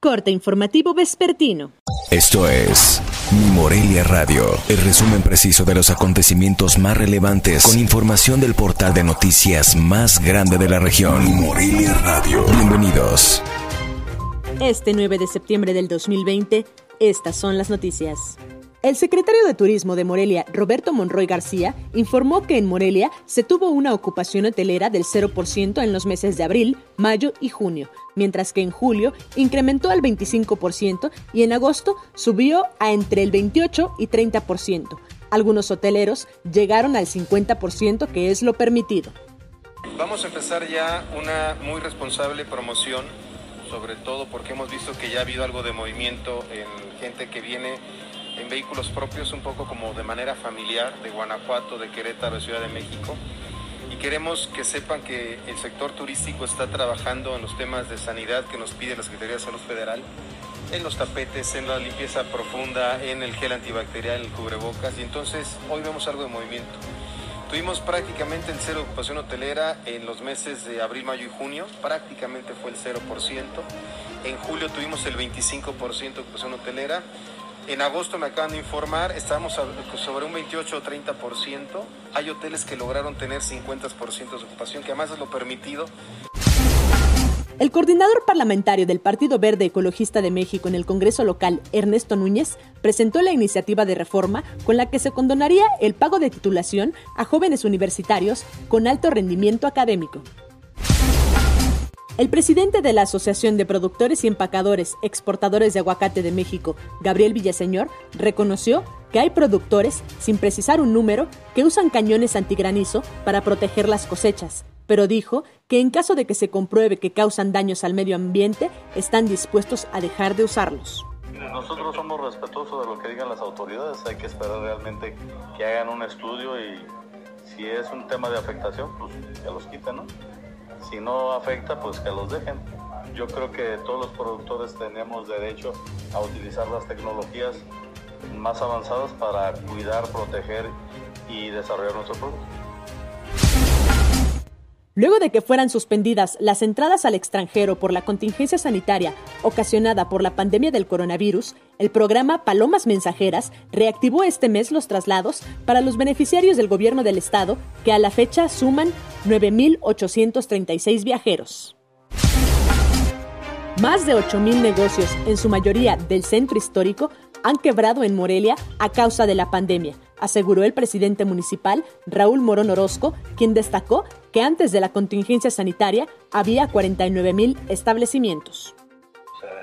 Corte informativo vespertino. Esto es Mi Morelia Radio, el resumen preciso de los acontecimientos más relevantes con información del portal de noticias más grande de la región. Mi Morelia Radio. Bienvenidos. Este 9 de septiembre del 2020, estas son las noticias. El secretario de Turismo de Morelia, Roberto Monroy García, informó que en Morelia se tuvo una ocupación hotelera del 0% en los meses de abril, mayo y junio, mientras que en julio incrementó al 25% y en agosto subió a entre el 28 y 30%. Algunos hoteleros llegaron al 50% que es lo permitido. Vamos a empezar ya una muy responsable promoción, sobre todo porque hemos visto que ya ha habido algo de movimiento en gente que viene en vehículos propios, un poco como de manera familiar, de Guanajuato, de Querétaro, de Ciudad de México. Y queremos que sepan que el sector turístico está trabajando en los temas de sanidad que nos pide la Secretaría de Salud Federal, en los tapetes, en la limpieza profunda, en el gel antibacterial, el cubrebocas. Y entonces hoy vemos algo de movimiento. Tuvimos prácticamente el cero de ocupación hotelera en los meses de abril, mayo y junio, prácticamente fue el 0%. En julio tuvimos el 25% de ocupación hotelera en agosto me acaban de informar, estamos sobre un 28 o 30%. Hay hoteles que lograron tener 50% de ocupación, que además es lo permitido. El coordinador parlamentario del Partido Verde Ecologista de México en el Congreso local, Ernesto Núñez, presentó la iniciativa de reforma con la que se condonaría el pago de titulación a jóvenes universitarios con alto rendimiento académico. El presidente de la Asociación de Productores y Empacadores Exportadores de Aguacate de México, Gabriel Villaseñor, reconoció que hay productores, sin precisar un número, que usan cañones antigranizo para proteger las cosechas, pero dijo que en caso de que se compruebe que causan daños al medio ambiente, están dispuestos a dejar de usarlos. Nosotros somos respetuosos de lo que digan las autoridades, hay que esperar realmente que hagan un estudio y si es un tema de afectación, pues que los quiten, ¿no? Si no afecta, pues que los dejen. Yo creo que todos los productores tenemos derecho a utilizar las tecnologías más avanzadas para cuidar, proteger y desarrollar nuestro producto. Luego de que fueran suspendidas las entradas al extranjero por la contingencia sanitaria ocasionada por la pandemia del coronavirus, el programa Palomas Mensajeras reactivó este mes los traslados para los beneficiarios del gobierno del estado, que a la fecha suman 9.836 viajeros. Más de 8.000 negocios, en su mayoría del centro histórico, han quebrado en Morelia a causa de la pandemia, aseguró el presidente municipal Raúl Morón Orozco, quien destacó que antes de la contingencia sanitaria había 49.000 establecimientos.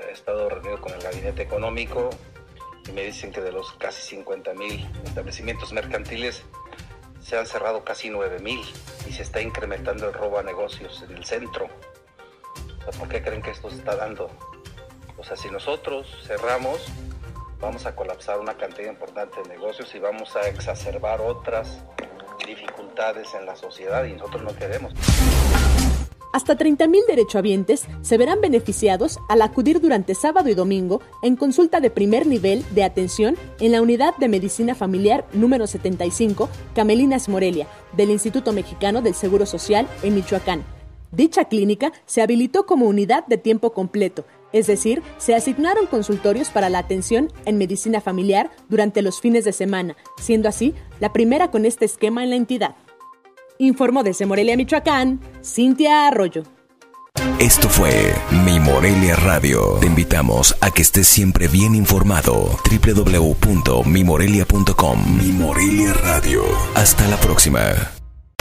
he estado reunido con el gabinete económico y me dicen que de los casi 50.000 establecimientos mercantiles se han cerrado casi 9.000 y se está incrementando el robo a negocios en el centro. ¿Por qué creen que esto se está dando? O sea, si nosotros cerramos, vamos a colapsar una cantidad importante de negocios y vamos a exacerbar otras dificultades en la sociedad y nosotros no queremos. Hasta 30.000 derechohabientes se verán beneficiados al acudir durante sábado y domingo en consulta de primer nivel de atención en la Unidad de Medicina Familiar número 75, Camelinas Morelia, del Instituto Mexicano del Seguro Social en Michoacán. Dicha clínica se habilitó como unidad de tiempo completo, es decir, se asignaron consultorios para la atención en medicina familiar durante los fines de semana, siendo así la primera con este esquema en la entidad. Informó desde Morelia, Michoacán, Cintia Arroyo. Esto fue Mi Morelia Radio. Te invitamos a que estés siempre bien informado. www.mimorelia.com Mi Morelia Radio. Hasta la próxima.